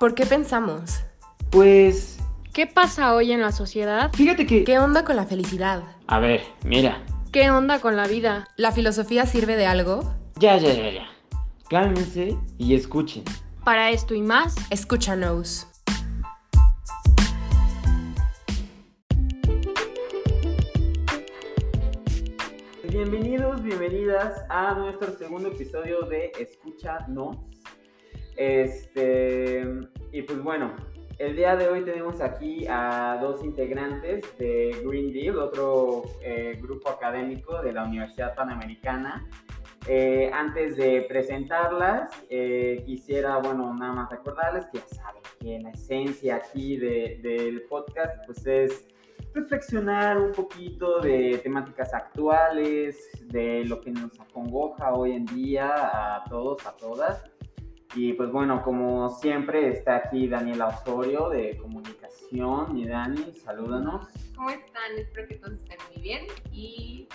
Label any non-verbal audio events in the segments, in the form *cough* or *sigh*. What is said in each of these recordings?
¿Por qué pensamos? Pues, ¿Qué pasa hoy en la sociedad? fíjate que... ¿Qué onda con la felicidad? A ver, mira. ¿Qué onda con la vida? ¿La filosofía sirve de algo? Ya, ya, ya, ya. Cálmense y escuchen. Para esto y más, Escúchanos. Bienvenidos, bienvenidas a nuestro segundo episodio de Escúchanos. Este, y pues bueno, el día de hoy tenemos aquí a dos integrantes de Green Deal, otro eh, grupo académico de la Universidad Panamericana. Eh, antes de presentarlas, eh, quisiera, bueno, nada más recordarles que ya saben que la esencia aquí de- del podcast, pues es reflexionar un poquito de temáticas actuales, de lo que nos acongoja hoy en día a todos, a todas. Y pues bueno, como siempre está aquí Daniela Osorio de Comunicación. Y Dani, salúdanos. ¿Cómo están? Espero que todos estén muy bien y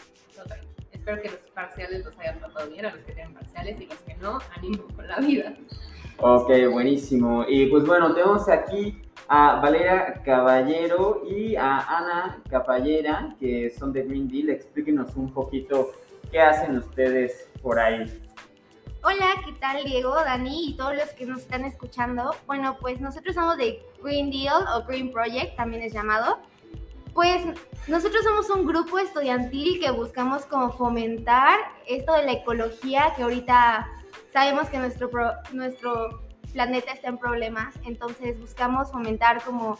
espero que los parciales los hayan tratado bien a los que tienen parciales y los que no, ánimo con la vida. Ok, buenísimo. Y pues bueno, tenemos aquí a Valeria Caballero y a Ana Capallera, que son de Green Deal. Explíquenos un poquito qué hacen ustedes por ahí. Hola, ¿qué tal Diego, Dani y todos los que nos están escuchando? Bueno, pues nosotros somos de Green Deal o Green Project, también es llamado. Pues nosotros somos un grupo estudiantil que buscamos como fomentar esto de la ecología, que ahorita sabemos que nuestro, nuestro planeta está en problemas, entonces buscamos fomentar como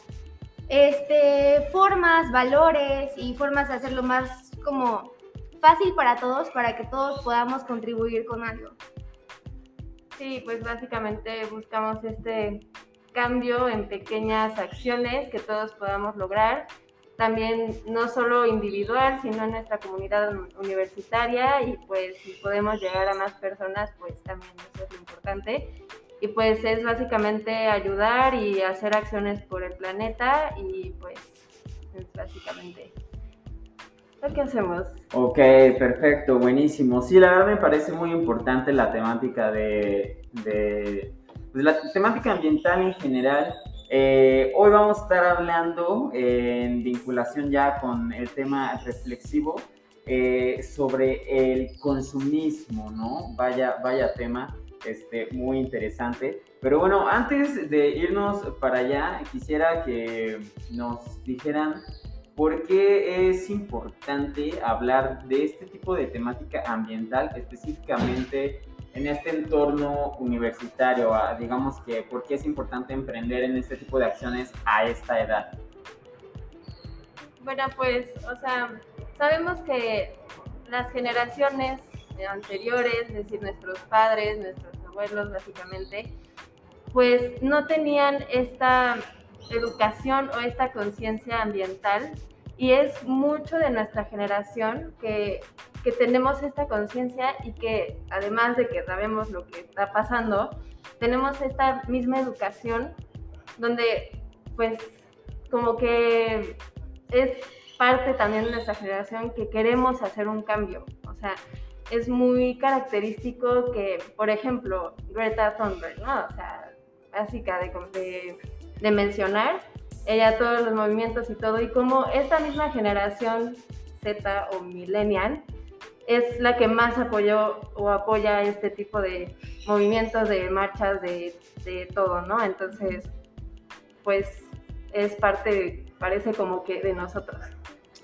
este, formas, valores y formas de hacerlo más como fácil para todos, para que todos podamos contribuir con algo. Sí, pues básicamente buscamos este cambio en pequeñas acciones que todos podamos lograr, también no solo individual, sino en nuestra comunidad un- universitaria y pues si podemos llegar a más personas, pues también eso es importante. Y pues es básicamente ayudar y hacer acciones por el planeta y pues es básicamente lo que hacemos. Ok, perfecto, buenísimo. Sí, la verdad me parece muy importante la temática de, pues, la temática ambiental en general. Eh, hoy vamos a estar hablando eh, en vinculación ya con el tema reflexivo eh, sobre el consumismo, ¿no? Vaya, vaya tema, este, muy interesante. Pero bueno, antes de irnos para allá, quisiera que nos dijeran ¿Por qué es importante hablar de este tipo de temática ambiental, específicamente en este entorno universitario? Ah, Digamos que, ¿por qué es importante emprender en este tipo de acciones a esta edad? Bueno, pues, o sea, sabemos que las generaciones anteriores, es decir, nuestros padres, nuestros abuelos, básicamente, pues no tenían esta educación o esta conciencia ambiental y es mucho de nuestra generación que, que tenemos esta conciencia y que además de que sabemos lo que está pasando, tenemos esta misma educación donde pues como que es parte también de nuestra generación que queremos hacer un cambio. O sea, es muy característico que, por ejemplo, Greta Thunberg, ¿no? O sea, básica de, de, de mencionar, ella todos los movimientos y todo, y como esta misma generación Z o millennial es la que más apoyó o apoya este tipo de movimientos, de marchas, de, de todo, ¿no? Entonces, pues es parte, parece como que de nosotros.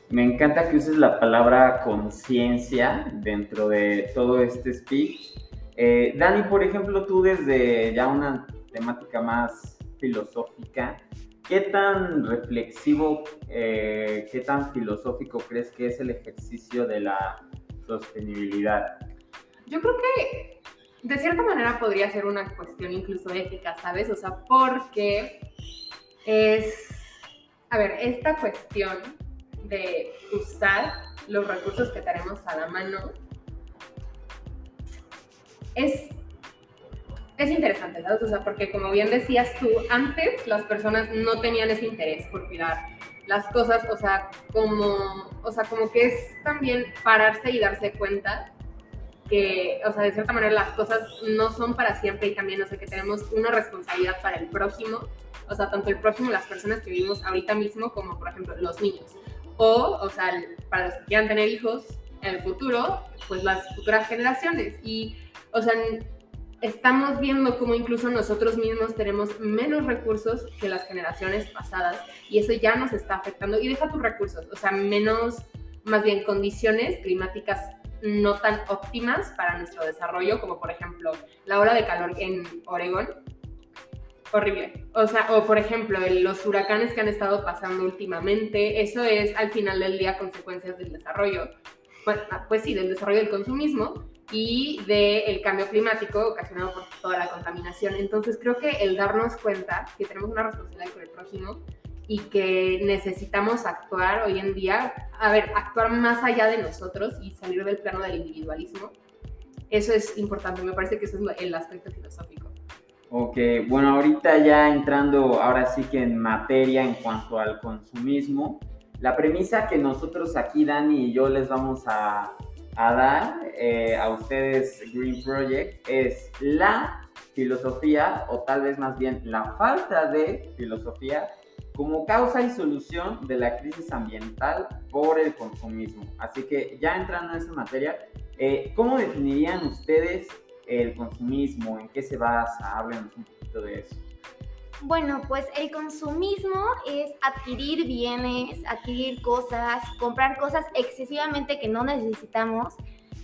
Me encanta que uses la palabra conciencia dentro de todo este speech. Eh, Dani, por ejemplo, tú desde ya una temática más filosófica, ¿qué tan reflexivo, eh, qué tan filosófico crees que es el ejercicio de la sostenibilidad? Yo creo que de cierta manera podría ser una cuestión incluso ética, ¿sabes? O sea, porque es, a ver, esta cuestión de usar los recursos que tenemos a la mano es, es interesante, ¿sabes? O sea, porque como bien decías tú, antes las personas no tenían ese interés por cuidar las cosas, o sea, como, o sea, como que es también pararse y darse cuenta que, o sea, de cierta manera las cosas no son para siempre y también, o sea, que tenemos una responsabilidad para el próximo, o sea, tanto el próximo, las personas que vivimos ahorita mismo, como por ejemplo los niños. O, o sea, para los que quieran tener hijos en el futuro, pues las futuras generaciones. Y, o sea, estamos viendo cómo incluso nosotros mismos tenemos menos recursos que las generaciones pasadas y eso ya nos está afectando. Y deja tus recursos, o sea, menos, más bien condiciones climáticas no tan óptimas para nuestro desarrollo, como por ejemplo la ola de calor en Oregón. Horrible. O sea, o por ejemplo, los huracanes que han estado pasando últimamente, eso es al final del día consecuencias del desarrollo. Bueno, pues sí, del desarrollo del consumismo y del cambio climático ocasionado por toda la contaminación. Entonces creo que el darnos cuenta que tenemos una responsabilidad con el próximo y que necesitamos actuar hoy en día, a ver, actuar más allá de nosotros y salir del plano del individualismo, eso es importante, me parece que eso es el aspecto filosófico. Ok, bueno, ahorita ya entrando ahora sí que en materia en cuanto al consumismo, la premisa que nosotros aquí, Dani y yo les vamos a, a dar eh, a ustedes, Green Project, es la filosofía, o tal vez más bien la falta de filosofía, como causa y solución de la crisis ambiental por el consumismo. Así que ya entrando en esa materia, eh, ¿cómo definirían ustedes el consumismo? ¿En qué se basa? Háblenos un poquito de eso. Bueno, pues el consumismo es adquirir bienes, adquirir cosas, comprar cosas excesivamente que no necesitamos,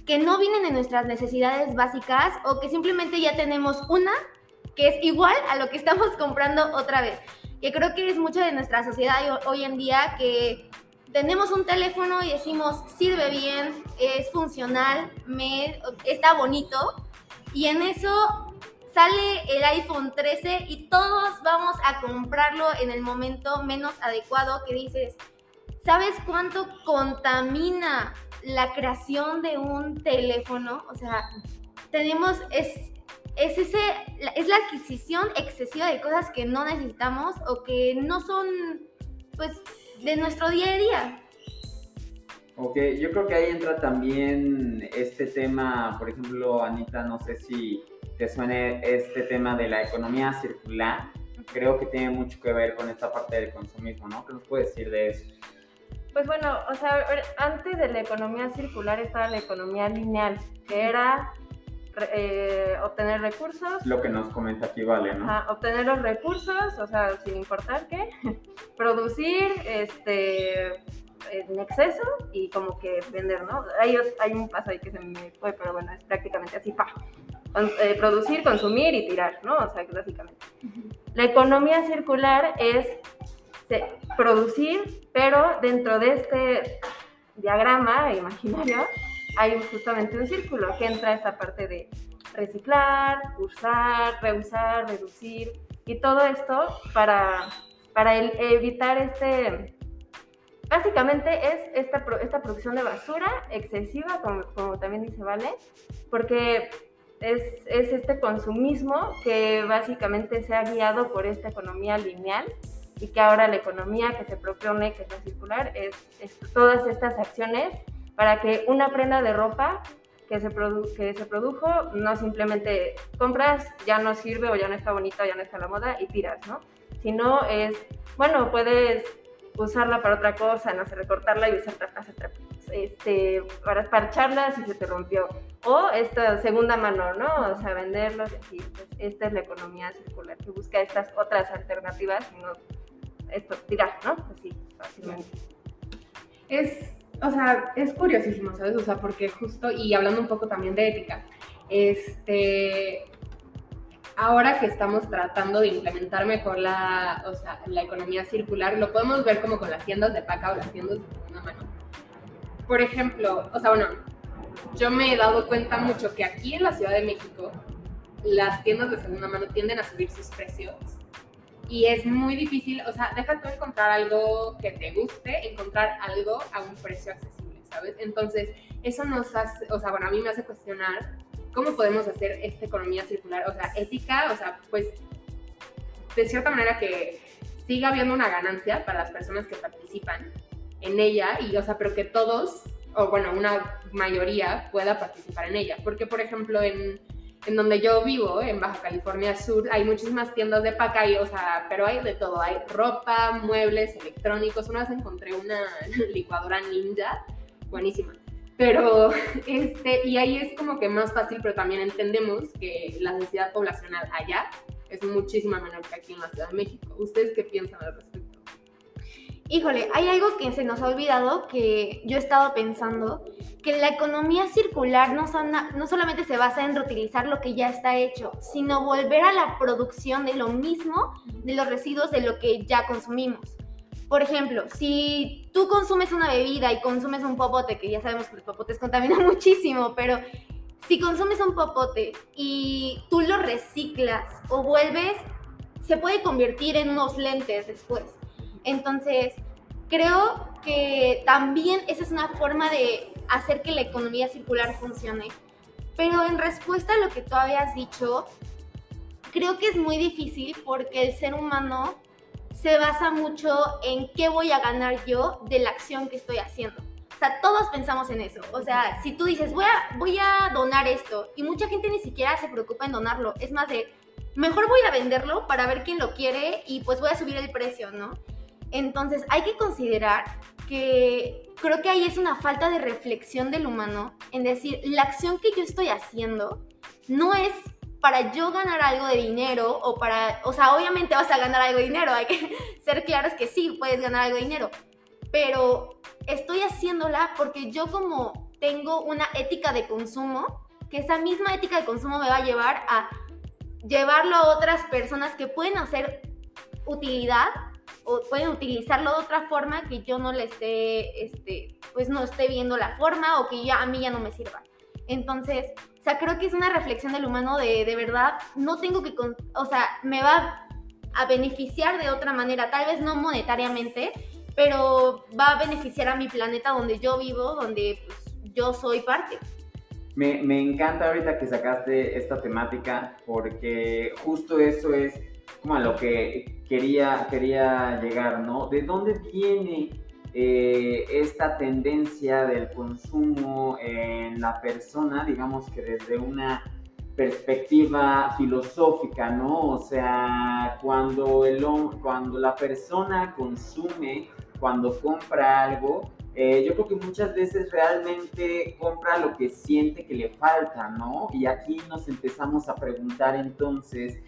que no vienen de nuestras necesidades básicas o que simplemente ya tenemos una que es igual a lo que estamos *laughs* comprando otra vez. Que creo que es mucho de nuestra sociedad hoy en día que tenemos un teléfono y decimos sirve bien, es funcional, me, está bonito y en eso sale el iPhone 13 y todos vamos a comprarlo en el momento menos adecuado que dices, ¿sabes cuánto contamina la creación de un teléfono? O sea, tenemos, es, es, ese, es la adquisición excesiva de cosas que no necesitamos o que no son, pues, de nuestro día a día. Ok, yo creo que ahí entra también este tema, por ejemplo, Anita, no sé si te suene este tema de la economía circular, creo que tiene mucho que ver con esta parte del consumismo, ¿no? ¿Qué nos puedes decir de eso? Pues bueno, o sea, antes de la economía circular estaba la economía lineal, que era eh, obtener recursos. Lo que nos comenta aquí Vale, ¿no? obtener los recursos, o sea, sin importar qué, *laughs* producir, este en exceso y como que vender, ¿no? Hay, hay un paso ahí que se me fue, pero bueno, es prácticamente así, pa, eh, producir, consumir y tirar, ¿no? O sea, básicamente. La economía circular es producir, pero dentro de este diagrama imaginario hay justamente un círculo que entra esta parte de reciclar, usar, reusar, reducir y todo esto para, para evitar este... Básicamente es esta, esta producción de basura excesiva, como, como también dice Vale, porque es, es, este consumismo que básicamente se ha guiado por esta economía lineal y que ahora la economía que se propone, que es la circular, es, todas estas acciones para que una prenda de ropa que se, que se produjo no simplemente compras, ya no sirve o ya no está bonita, ya no está la moda y tiras, ¿no? Sino es, bueno, puedes usarla para otra cosa, no sé, recortarla y usarla este, para parcharla si se te rompió. O esta segunda mano, ¿no? O sea, venderlos y. Pues esta es la economía circular que busca estas otras alternativas y no esto, tirar, ¿no? Así, fácilmente. Es, o sea, es curiosísimo, ¿sabes? O sea, porque justo, y hablando un poco también de ética, este, ahora que estamos tratando de implementar mejor la, o sea, la economía circular, lo podemos ver como con las tiendas de paca o las tiendas de segunda mano. Por ejemplo, o sea, bueno, yo me he dado cuenta mucho que aquí en la Ciudad de México las tiendas de segunda mano tienden a subir sus precios y es muy difícil, o sea, deja tú encontrar algo que te guste, encontrar algo a un precio accesible, ¿sabes? Entonces, eso nos hace, o sea, bueno, a mí me hace cuestionar ¿Cómo podemos hacer esta economía circular? O sea, ética, o sea, pues de cierta manera que siga habiendo una ganancia para las personas que participan en ella y, o sea, pero que todos o bueno, una mayoría pueda participar en ella. Porque, por ejemplo, en, en donde yo vivo, en Baja California Sur, hay muchísimas tiendas de paca o sea, pero hay de todo. Hay ropa, muebles, electrónicos. Una vez encontré una *laughs* licuadora ninja, buenísima. Pero, *laughs* este, y ahí es como que más fácil, pero también entendemos que la densidad poblacional allá es muchísima menor que aquí en la Ciudad de México. ¿Ustedes qué piensan al respecto? Híjole, hay algo que se nos ha olvidado que yo he estado pensando, que la economía circular no, no solamente se basa en reutilizar lo que ya está hecho, sino volver a la producción de lo mismo, de los residuos de lo que ya consumimos. Por ejemplo, si tú consumes una bebida y consumes un popote, que ya sabemos que los popotes contaminan *laughs* muchísimo, pero si consumes un popote y tú lo reciclas o vuelves, se puede convertir en unos lentes después. Entonces, creo que también esa es una forma de hacer que la economía circular funcione. Pero en respuesta a lo que tú habías dicho, creo que es muy difícil porque el ser humano se basa mucho en qué voy a ganar yo de la acción que estoy haciendo. O sea, todos pensamos en eso. O sea, si tú dices, voy a, voy a donar esto, y mucha gente ni siquiera se preocupa en donarlo, es más de, mejor voy a venderlo para ver quién lo quiere y pues voy a subir el precio, ¿no? Entonces hay que considerar que creo que ahí es una falta de reflexión del humano en decir, la acción que yo estoy haciendo no es para yo ganar algo de dinero o para, o sea, obviamente vas a ganar algo de dinero, hay que *laughs* ser claros que sí, puedes ganar algo de dinero, pero estoy haciéndola porque yo como tengo una ética de consumo, que esa misma ética de consumo me va a llevar a llevarlo a otras personas que pueden hacer utilidad o pueden utilizarlo de otra forma que yo no le esté, este, pues no esté viendo la forma o que ya a mí ya no me sirva. Entonces, o sea, creo que es una reflexión del humano de, de verdad, no tengo que, con- o sea, me va a beneficiar de otra manera, tal vez no monetariamente, pero va a beneficiar a mi planeta donde yo vivo, donde pues, yo soy parte. Me, me encanta ahorita que sacaste esta temática porque justo eso es como a lo que quería, quería llegar, ¿no? ¿De dónde viene eh, esta tendencia del consumo en la persona, digamos que desde una perspectiva filosófica, ¿no? O sea, cuando, el, cuando la persona consume, cuando compra algo, eh, yo creo que muchas veces realmente compra lo que siente que le falta, ¿no? Y aquí nos empezamos a preguntar entonces,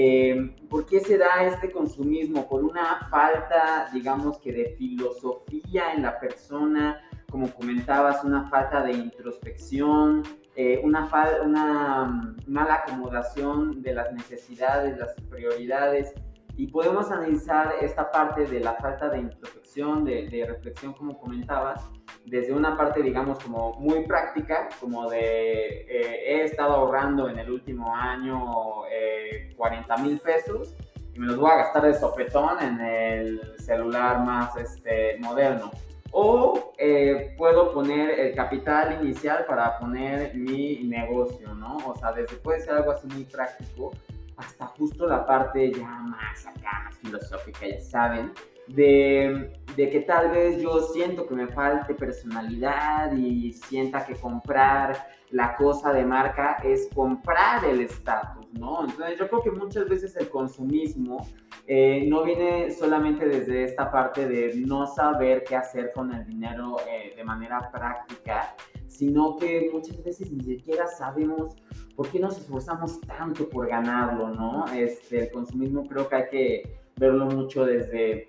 eh, ¿por qué se da este consumismo? ¿Por una falta, digamos que de filosofía en la persona? Como comentabas, una falta de introspección, eh, una, fal- una mm, mala acomodación de las necesidades, las prioridades. Y podemos analizar esta parte de la falta de introspección, de, de reflexión, como comentabas, desde una parte, digamos, como muy práctica, como de eh, he estado ahorrando en el último año eh, 40 mil pesos y me los voy a gastar de sopetón en el celular más este, moderno. O eh, puedo poner el capital inicial para poner mi negocio, ¿no? O sea, desde puede ser algo así muy práctico hasta justo la parte ya más acá, más filosófica, ya saben, de, de, que tal vez yo siento que me falte personalidad y sienta que comprar la cosa de marca es comprar el estatus, ¿no? Entonces yo creo que muchas veces el consumismo eh, no viene solamente desde esta parte de no saber qué hacer con el dinero eh, de manera práctica, sino que muchas veces ni siquiera sabemos por qué nos esforzamos tanto por ganarlo, ¿no? Este, el consumismo creo que hay que verlo mucho desde,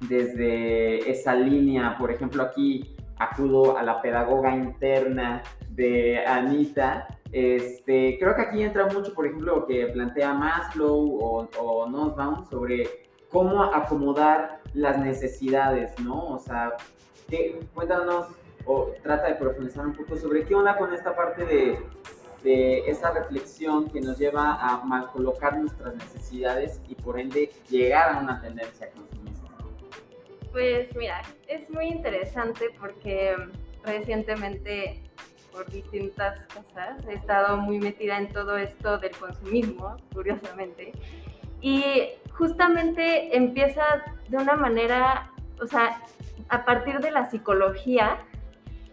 desde esa línea. Por ejemplo, aquí acudo a la pedagoga interna de Anita. Este, creo que aquí entra mucho, por ejemplo, lo que plantea Maslow o, o Nussbaum sobre cómo acomodar las necesidades, ¿no? O sea, que, cuéntanos o trata de profundizar un poco sobre qué onda con esta parte de, de esa reflexión que nos lleva a mal colocar nuestras necesidades y por ende llegar a una tendencia consumista. Pues mira, es muy interesante porque recientemente por distintas cosas he estado muy metida en todo esto del consumismo, curiosamente, y justamente empieza de una manera, o sea, a partir de la psicología,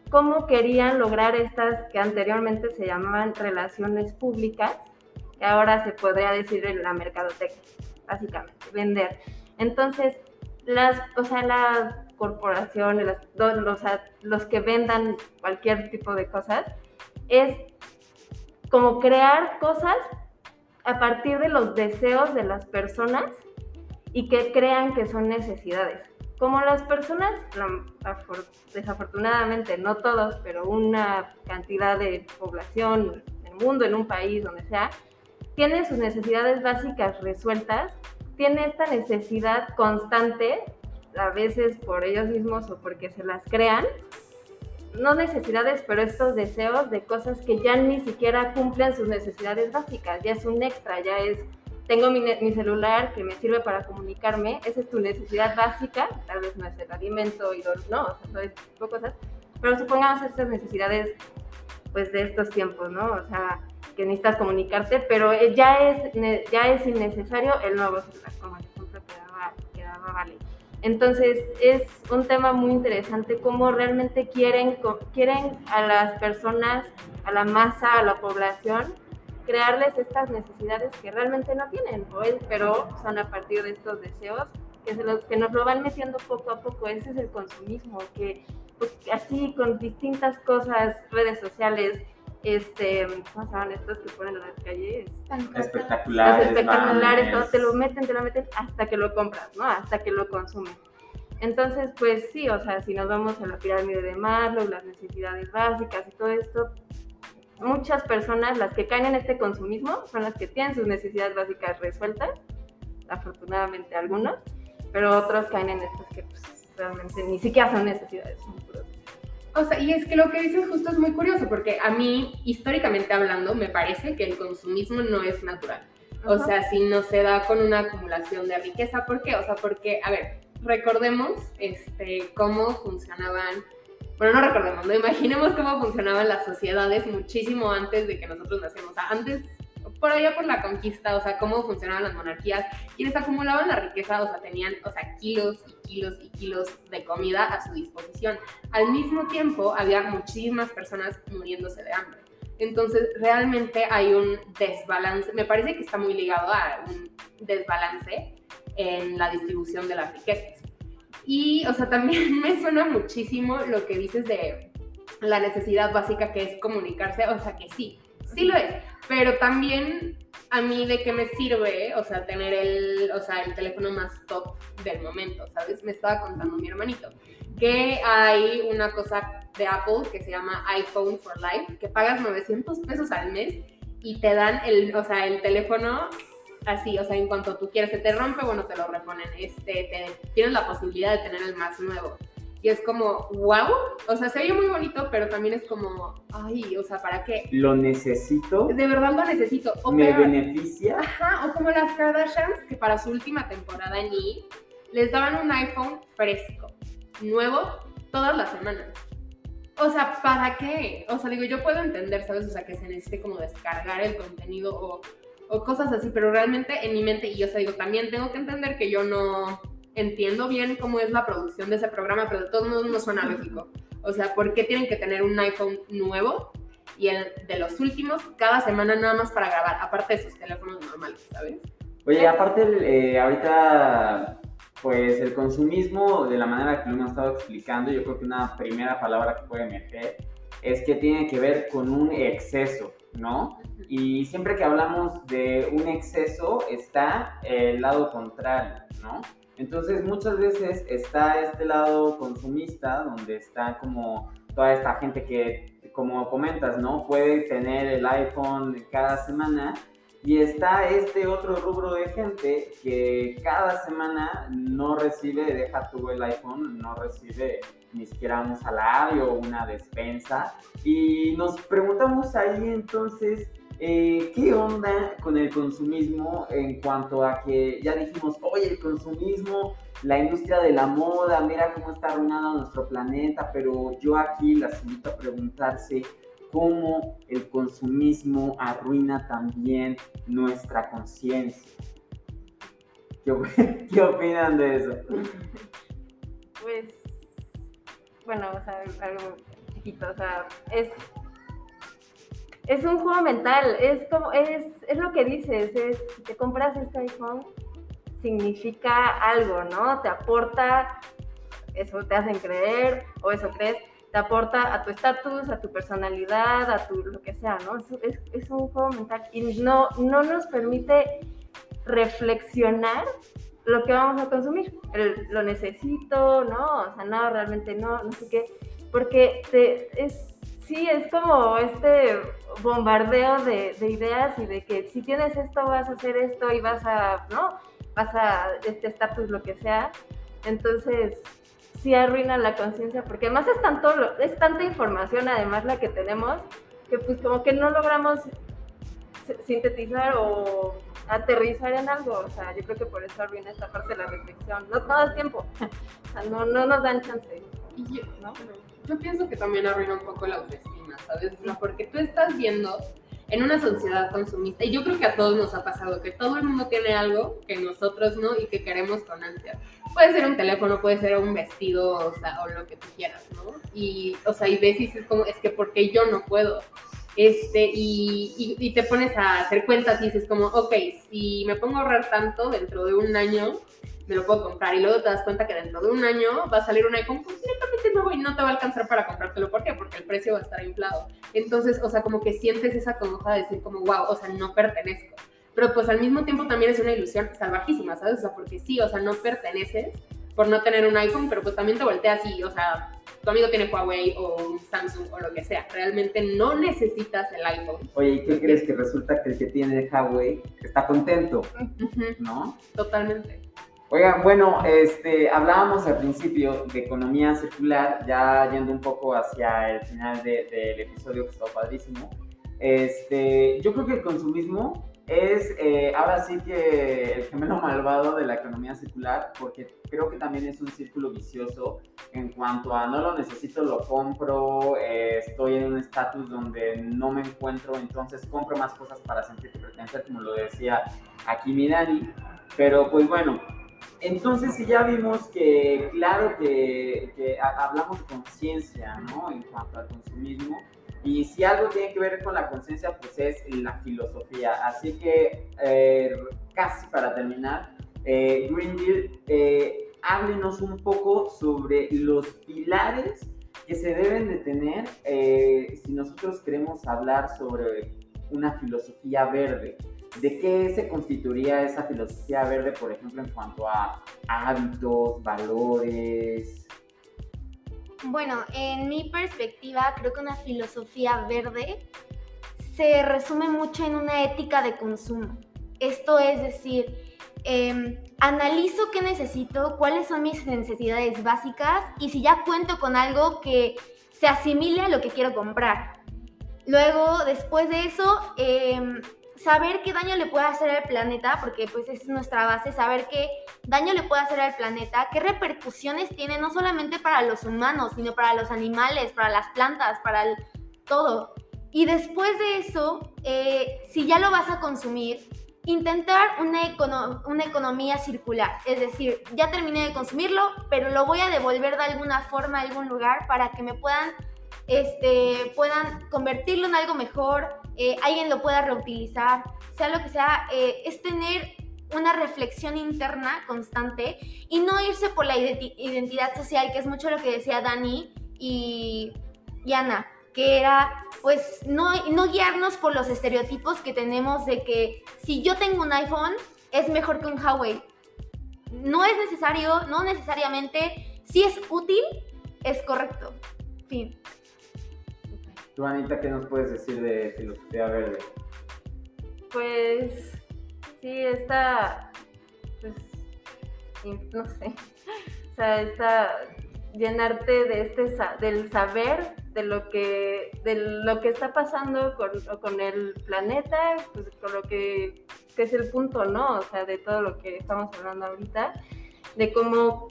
cómo querían lograr estas que anteriormente se llamaban relaciones públicas, que ahora se podría decir en la mercadotecnia, básicamente, vender. Entonces, las, o sea, las corporaciones, las, los, los que vendan cualquier tipo de cosas, es como crear cosas a partir de los deseos de las personas y que crean que son necesidades. Como las personas, desafortunadamente, no todos, pero una cantidad de población en el mundo, en un país, donde sea, tiene sus necesidades básicas resueltas, tiene esta necesidad constante, a veces por ellos mismos o porque se las crean, no necesidades, pero estos deseos de cosas que ya ni siquiera cumplen sus necesidades básicas, ya es un extra, ya es, tengo mi, celular que me sirve para comunicarme, esa es tu necesidad básica, tal vez no es el alimento y no, o sea, todo este tipo de cosas, pero supongamos estas necesidades pues de estos tiempos, ¿no? O sea, que necesitas comunicarte, pero ya es, ya es innecesario el nuevo celular, como que daba, que Vale. Entonces es un tema muy interesante cómo realmente quieren, quieren a las personas, a la masa, a la población, crearles estas necesidades que realmente no tienen, pero son a partir de estos deseos que, los, que nos lo van metiendo poco a poco. Ese es el consumismo, que pues, así con distintas cosas, redes sociales, este, ¿cómo se llaman estos que ponen en las calles? Espectaculares. Los espectaculares, todo, te lo meten, te lo meten hasta que lo compras, ¿no? Hasta que lo consumes. Entonces, pues sí, o sea, si nos vamos a la pirámide de Maslow, las necesidades básicas y todo esto, muchas personas, las que caen en este consumismo, son las que tienen sus necesidades básicas resueltas, afortunadamente algunos, pero otros caen en estas que pues, realmente ni siquiera son necesidades, son puros o sea, y es que lo que dices justo es muy curioso, porque a mí, históricamente hablando, me parece que el consumismo no es natural. O sea, si no se da con una acumulación de riqueza, ¿por qué? O sea, porque, a ver, recordemos este, cómo funcionaban, bueno, no recordemos, no imaginemos cómo funcionaban las sociedades muchísimo antes de que nosotros nacemos. O sea, antes por allá por la conquista, o sea, cómo funcionaban las monarquías, quienes acumulaban la riqueza, o sea, tenían, o sea, kilos y kilos y kilos de comida a su disposición. Al mismo tiempo, había muchísimas personas muriéndose de hambre. Entonces, realmente hay un desbalance, me parece que está muy ligado a un desbalance en la distribución de las riquezas. Y, o sea, también *laughs* me suena muchísimo lo que dices de la necesidad básica que es comunicarse, o sea, que sí, sí lo es, pero también a mí de qué me sirve, o sea, tener el, o sea, el teléfono más top del momento, ¿sabes? Me estaba contando mi hermanito que hay una cosa de Apple que se llama iPhone for Life, que pagas 900 pesos al mes y te dan el, o sea, el teléfono así, o sea, en cuanto tú quieres, se te rompe, bueno, te lo reponen, este, te, tienes la posibilidad de tener el más nuevo. Y es como, wow, o sea, se oye muy bonito, pero también es como, ay, o sea, ¿para qué? Lo necesito. De verdad lo necesito. O me beneficia. Ajá, o como las Kardashians, que para su última temporada en E! les daban un iPhone fresco, nuevo, todas las semanas. O sea, ¿para qué? O sea, digo, yo puedo entender, ¿sabes? O sea, que se necesite como descargar el contenido o, o cosas así, pero realmente en mi mente, y yo, o sea, digo, también tengo que entender que yo no entiendo bien cómo es la producción de ese programa, pero de todos modos no suena lógico. O sea, ¿por qué tienen que tener un iPhone nuevo y el de los últimos cada semana nada más para grabar, aparte de sus teléfonos normales, ¿sabes? Oye, aparte, eh, ahorita, pues el consumismo, de la manera que lo hemos estado explicando, yo creo que una primera palabra que puede meter es que tiene que ver con un exceso, ¿no? Y siempre que hablamos de un exceso está el lado contrario, ¿no? Entonces muchas veces está este lado consumista, donde está como toda esta gente que, como comentas, ¿no? Puede tener el iPhone cada semana. Y está este otro rubro de gente que cada semana no recibe, deja tu el iPhone, no recibe ni siquiera un salario o una despensa. Y nos preguntamos ahí entonces, eh, ¿Qué onda con el consumismo en cuanto a que ya dijimos, oye, el consumismo, la industria de la moda, mira cómo está arruinando nuestro planeta, pero yo aquí las invito a preguntarse cómo el consumismo arruina también nuestra conciencia. ¿Qué, *laughs* ¿Qué, opinan de eso? Pues, bueno, o sea, algo chiquito, o sea, es, es un juego mental, es como, es, es lo que dices, es, si te compras este iPhone, significa algo, ¿no? Te aporta, eso te hacen creer, o eso crees, te aporta a tu estatus, a tu personalidad, a tu lo que sea, ¿no? Es, es, un juego mental y no, no nos permite reflexionar lo que vamos a consumir. Lo necesito, ¿no? O sea, no, realmente no, no sé qué. Porque es, sí, es como este bombardeo de, de, ideas y de que si tienes esto vas a hacer esto y vas a, ¿no? Vas a este estatus, lo que sea. Entonces, sí arruina la conciencia porque además es, tanto, es tanta información además la que tenemos que pues como que no logramos sintetizar o aterrizar en algo, o sea, yo creo que por eso arruina esta parte de la reflexión, no todo el tiempo, *laughs* o sea, no, no nos dan chance. ¿no? Yo pienso que también arruina un poco la autoestima, ¿sabes? Porque tú estás viendo en una sociedad consumista, y yo creo que a todos nos ha pasado, que todo el mundo tiene algo que nosotros no y que queremos con ansia. Puede ser un teléfono, puede ser un vestido, o sea, o lo que tú quieras, ¿no? Y, o sea, y y es como, es que porque yo no puedo. Este, y, y, y, te pones a hacer cuentas y dices como, ok, si me pongo a ahorrar tanto dentro de un año, me lo puedo comprar. Y luego te das cuenta que dentro de un año va a salir un iPhone completamente nuevo y no te va a alcanzar para comprártelo. ¿Por qué? Porque el precio va a estar inflado. Entonces, o sea, como que sientes esa congoja de decir como, wow, o sea, no pertenezco. Pero pues al mismo tiempo también es una ilusión salvajísima, ¿sabes? O sea, porque sí, o sea, no perteneces por no tener un iPhone, pero pues también te volteas y, o sea, tu amigo tiene Huawei o un Samsung o lo que sea. Realmente no necesitas el iPhone. Oye, ¿y qué crees? Que resulta que el que tiene Huawei está contento, uh -huh. ¿no? Totalmente. Oigan, bueno, este, hablábamos al principio de economía circular, ya yendo un poco hacia el final del de, de episodio que estuvo padrísimo. Este, yo creo que el consumismo es eh, ahora sí que el gemelo malvado de la economía circular, porque creo que también es un círculo vicioso en cuanto a no lo necesito, lo compro, eh, estoy en un estatus donde no me encuentro, entonces compro más cosas para sentirte pertenecer, como lo decía aquí mi Dani. Pero pues bueno, entonces si ya vimos que claro que, que hablamos de conciencia, ¿no? En cuanto al consumismo. Y si algo tiene que ver con la conciencia, pues es la filosofía. Así que, eh, casi para terminar, eh, Green Deal, eh, háblenos un poco sobre los pilares que se deben de tener si nosotros queremos hablar sobre una filosofía verde. ¿De qué se constituiría esa filosofía verde, por ejemplo, en cuanto a hábitos, valores? Bueno, en mi perspectiva, creo que una filosofía verde se resume mucho en una ética de consumo. Esto es decir, eh, analizo qué necesito, cuáles son mis necesidades básicas y si ya cuento con algo que se asimile a lo que quiero comprar. Luego, después de eso, eh, saber qué daño le puede hacer al planeta, porque pues es nuestra base, saber qué daño le puede hacer al planeta, qué repercusiones tiene no solamente para los humanos, sino para los animales, para las plantas, para todo. Y después de eso, eh, si ya lo vas a consumir, intentar una, econo una economía circular. Es decir, ya terminé de consumirlo, pero lo voy a devolver de alguna forma a algún lugar para que me puedan este, puedan convertirlo en algo mejor, eh, alguien lo pueda reutilizar, sea lo que sea, eh, es tener una reflexión interna constante y no irse por la identidad social, que es mucho lo que decía Dani y, y Ana, que era pues no, no guiarnos por los estereotipos que tenemos de que si yo tengo un iPhone es mejor que un Huawei. No es necesario, no necesariamente, si es útil, es correcto. Fin. Tú, Anita, ¿qué nos puedes decir de filosofía verde? Pues sí, está, pues, no sé, *laughs* o sea, está llenarte de este del saber de lo que de lo que está pasando con, con el planeta, pues con lo que, que es el punto, ¿no? O sea, de todo lo que estamos hablando ahorita, de cómo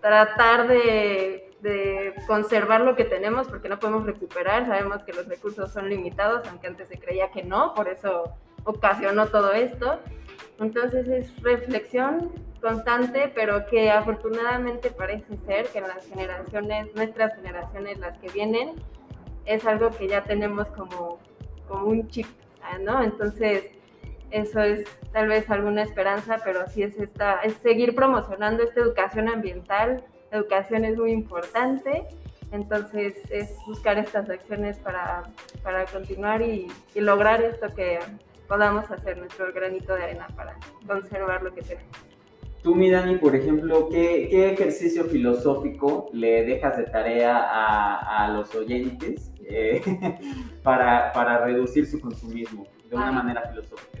tratar de de conservar lo que tenemos porque no podemos recuperar, sabemos que los recursos son limitados, aunque antes se creía que no, por eso ocasionó todo esto. Entonces es reflexión constante, pero que afortunadamente parece ser que las generaciones, nuestras generaciones, las que vienen, es algo que ya tenemos como, como un chip, ¿no? Entonces, eso es tal vez alguna esperanza, pero sí es, esta, es seguir promocionando esta educación ambiental. La educación es muy importante, entonces es buscar estas acciones para, para continuar y, y lograr esto que podamos hacer, nuestro granito de arena para conservar lo que tenemos. Tú, mi Dani, por ejemplo, ¿qué, qué ejercicio filosófico le dejas de tarea a, a los oyentes eh, *laughs* para, para reducir su consumismo de una Ah. manera filosófica?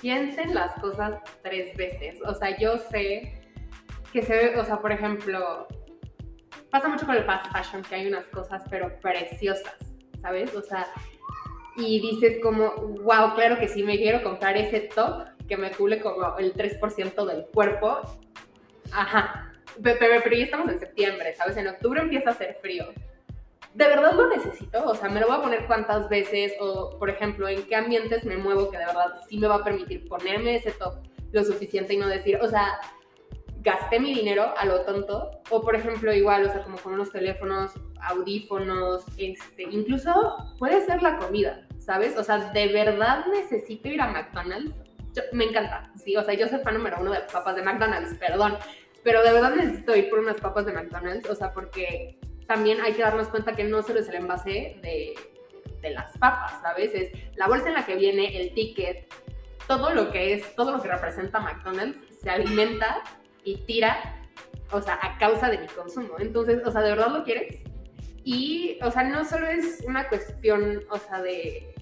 piensen las cosas tres veces. O sea, yo sé que se ve, o sea, por ejemplo, pasa mucho con el fast fashion, que hay unas cosas, pero preciosas, ¿sabes? O sea, y dices como, wow, claro que sí, me quiero comprar ese top que me cubre como el 3% del cuerpo. Ajá. Pe- Pero, pero ya estamos en septiembre, ¿sabes? En octubre empieza a hacer frío. ¿De verdad lo necesito? O sea, ¿me lo voy a poner cuántas veces? O, por ejemplo, ¿en qué ambientes me muevo que de verdad sí me va a permitir ponerme ese top lo suficiente y no decir, o sea, gasté mi dinero a lo tonto? O, por ejemplo, igual, o sea, como con unos teléfonos, audífonos, este, incluso puede ser la comida, ¿sabes? O sea, ¿de verdad necesito ir a McDonald's? Me encanta, sí, o sea, yo soy fan número uno de papas de McDonald's, perdón, pero de verdad necesito ir por unas papas de McDonald's, o sea, porque también hay que darnos cuenta que no solo es el envase de, de las papas, ¿sabes? Es la bolsa en la que viene, el ticket, todo lo que es, todo lo que representa McDonald's se alimenta y tira, o sea, a causa de mi consumo. Entonces, o sea, ¿de verdad lo quieres? Y, o sea, no solo es una cuestión, o sea, de,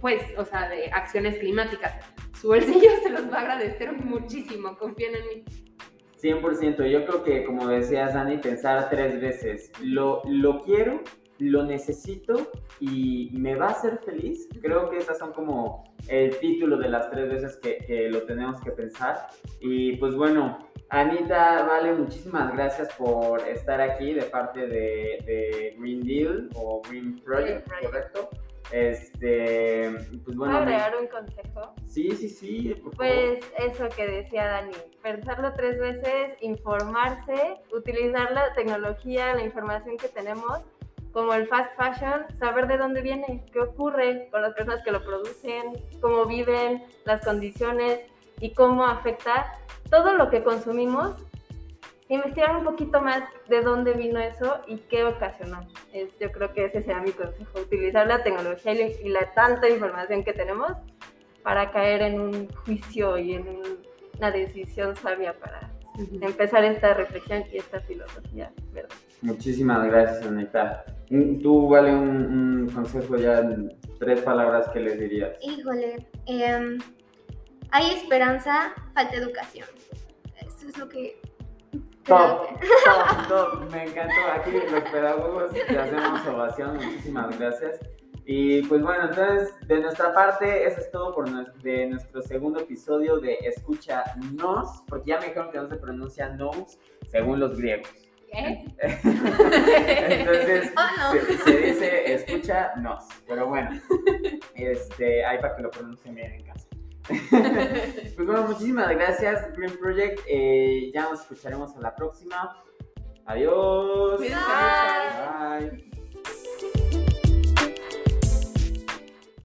pues, o sea, de acciones climáticas. Su bolsillo se los va a agradecer muchísimo, confíen en mí. 100%, yo creo que como decías Dani, pensar tres veces, lo, lo quiero, lo necesito y me va a hacer feliz. Creo que esas son como el título de las tres veces que, que lo tenemos que pensar. Y pues bueno, Anita, vale, muchísimas gracias por estar aquí de parte de, de Green Deal o Green Project, Green Project. ¿correcto? Este, pues bueno, ¿Puedo agregar un consejo? sí, sí, sí, por favor. Pues eso que decía Dani, pensarlo tres veces, informarse, utilizar la tecnología, la información que tenemos, como el fast fashion, saber de dónde viene, qué ocurre con las personas que lo producen, cómo viven, las condiciones y cómo afecta todo lo que consumimos. Investigar un poquito más de dónde vino eso y qué ocasionó. Es, yo creo que ese será mi consejo, utilizar la tecnología y la- tanta información que tenemos para caer en un juicio y en un- una decisión sabia para empezar esta reflexión y esta filosofía, ¿verdad? Muchísimas gracias, Anita. Tú, vale, un, un consejo ya en tres palabras que les dirías. Híjole, em, hay esperanza, falta educación. Eso es lo que... Top, top, top. *laughs* Me encantó. Aquí los pedagogos te hacemos ovación. Muchísimas gracias. Y pues bueno, entonces de nuestra parte, eso es todo por de nuestro segundo episodio de Escucha Nos, porque ya me dijeron que no se pronuncia Nos según los griegos. ¿Qué? *laughs* Entonces, Oh, no. se, se dice escucha nos, pero bueno, este, hay para que lo pronuncien bien en casa. *laughs* pues bueno, muchísimas gracias, Green Project. eh, ya nos escucharemos a la próxima. Adiós. Bye.